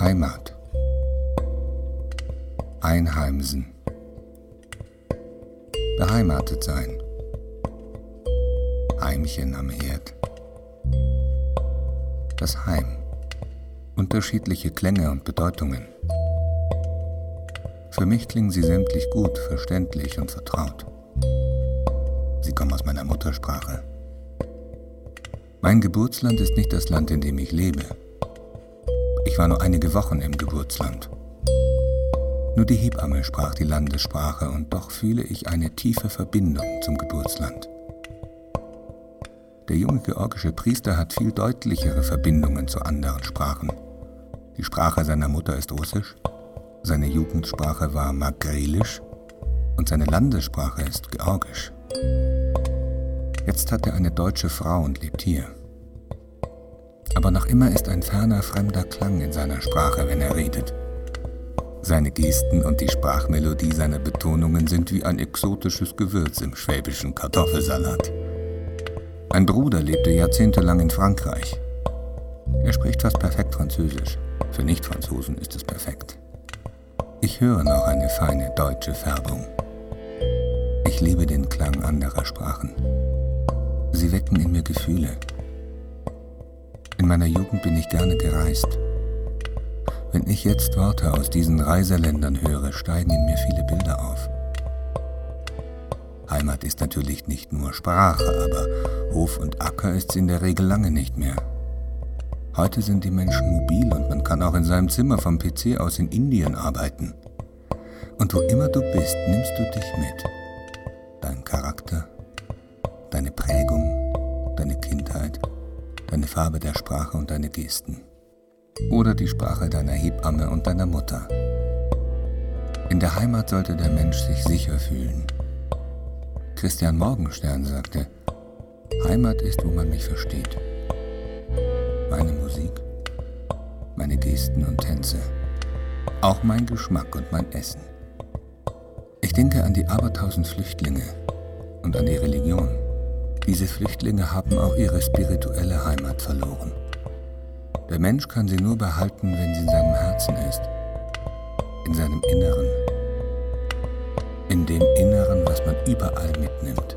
Heimat. Einheimsen. Beheimatet sein. Heimchen am Herd. Das Heim. Unterschiedliche Klänge und Bedeutungen. Für mich klingen sie sämtlich gut, verständlich und vertraut. Sie kommen aus meiner Muttersprache. Mein Geburtsland ist nicht das Land, in dem ich lebe. Ich war nur einige Wochen im Geburtsland. Nur die Hebamme sprach die Landessprache und doch fühle ich eine tiefe Verbindung zum Geburtsland. Der junge georgische Priester hat viel deutlichere Verbindungen zu anderen Sprachen. Die Sprache seiner Mutter ist Russisch, seine Jugendsprache war Magrelisch und seine Landessprache ist Georgisch. Jetzt hat er eine deutsche Frau und lebt hier. Aber noch immer ist ein ferner, fremder Klang in seiner Sprache, wenn er redet. Seine Gesten und die Sprachmelodie seiner Betonungen sind wie ein exotisches Gewürz im schwäbischen Kartoffelsalat. Ein Bruder lebte jahrzehntelang in Frankreich. Er spricht fast perfekt Französisch. Für Nicht-Franzosen ist es perfekt. Ich höre noch eine feine deutsche Färbung. Ich liebe den Klang anderer Sprachen. Sie wecken in mir Gefühle. In meiner Jugend bin ich gerne gereist. Wenn ich jetzt Worte aus diesen Reiseländern höre, steigen in mir viele Bilder auf. Heimat ist natürlich nicht nur Sprache, aber Hof und Acker ist es in der Regel lange nicht mehr. Heute sind die Menschen mobil und man kann auch in seinem Zimmer vom PC aus in Indien arbeiten. Und wo immer du bist, nimmst du dich mit. Dein Charakter, deine Prägung, deine Kindheit, deine Farbe der Sprache und deine Gesten. Oder die Sprache deiner Hebamme und deiner Mutter. In der Heimat sollte der Mensch sich sicher fühlen. Christian Morgenstern sagte, Heimat ist, wo man mich versteht. Meine Musik, meine Gesten und Tänze, auch mein Geschmack und mein Essen. Ich denke an die abertausend Flüchtlinge und an die Religion. Diese Flüchtlinge haben auch ihre spirituelle Heimat verloren. Der Mensch kann sie nur behalten, wenn sie in seinem Herzen ist, in seinem Inneren, in dem Inneren, was man überall mitnimmt.